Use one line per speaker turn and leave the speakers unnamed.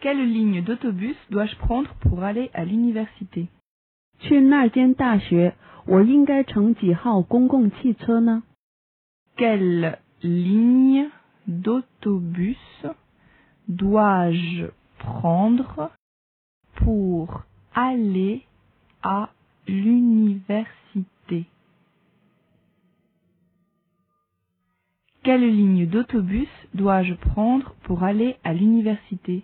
Quelle ligne d'autobus dois-je prendre pour aller à l'université? Quelle ligne d'autobus dois-je prendre pour aller à l'université? Quelle ligne d'autobus dois-je prendre pour aller à l'université?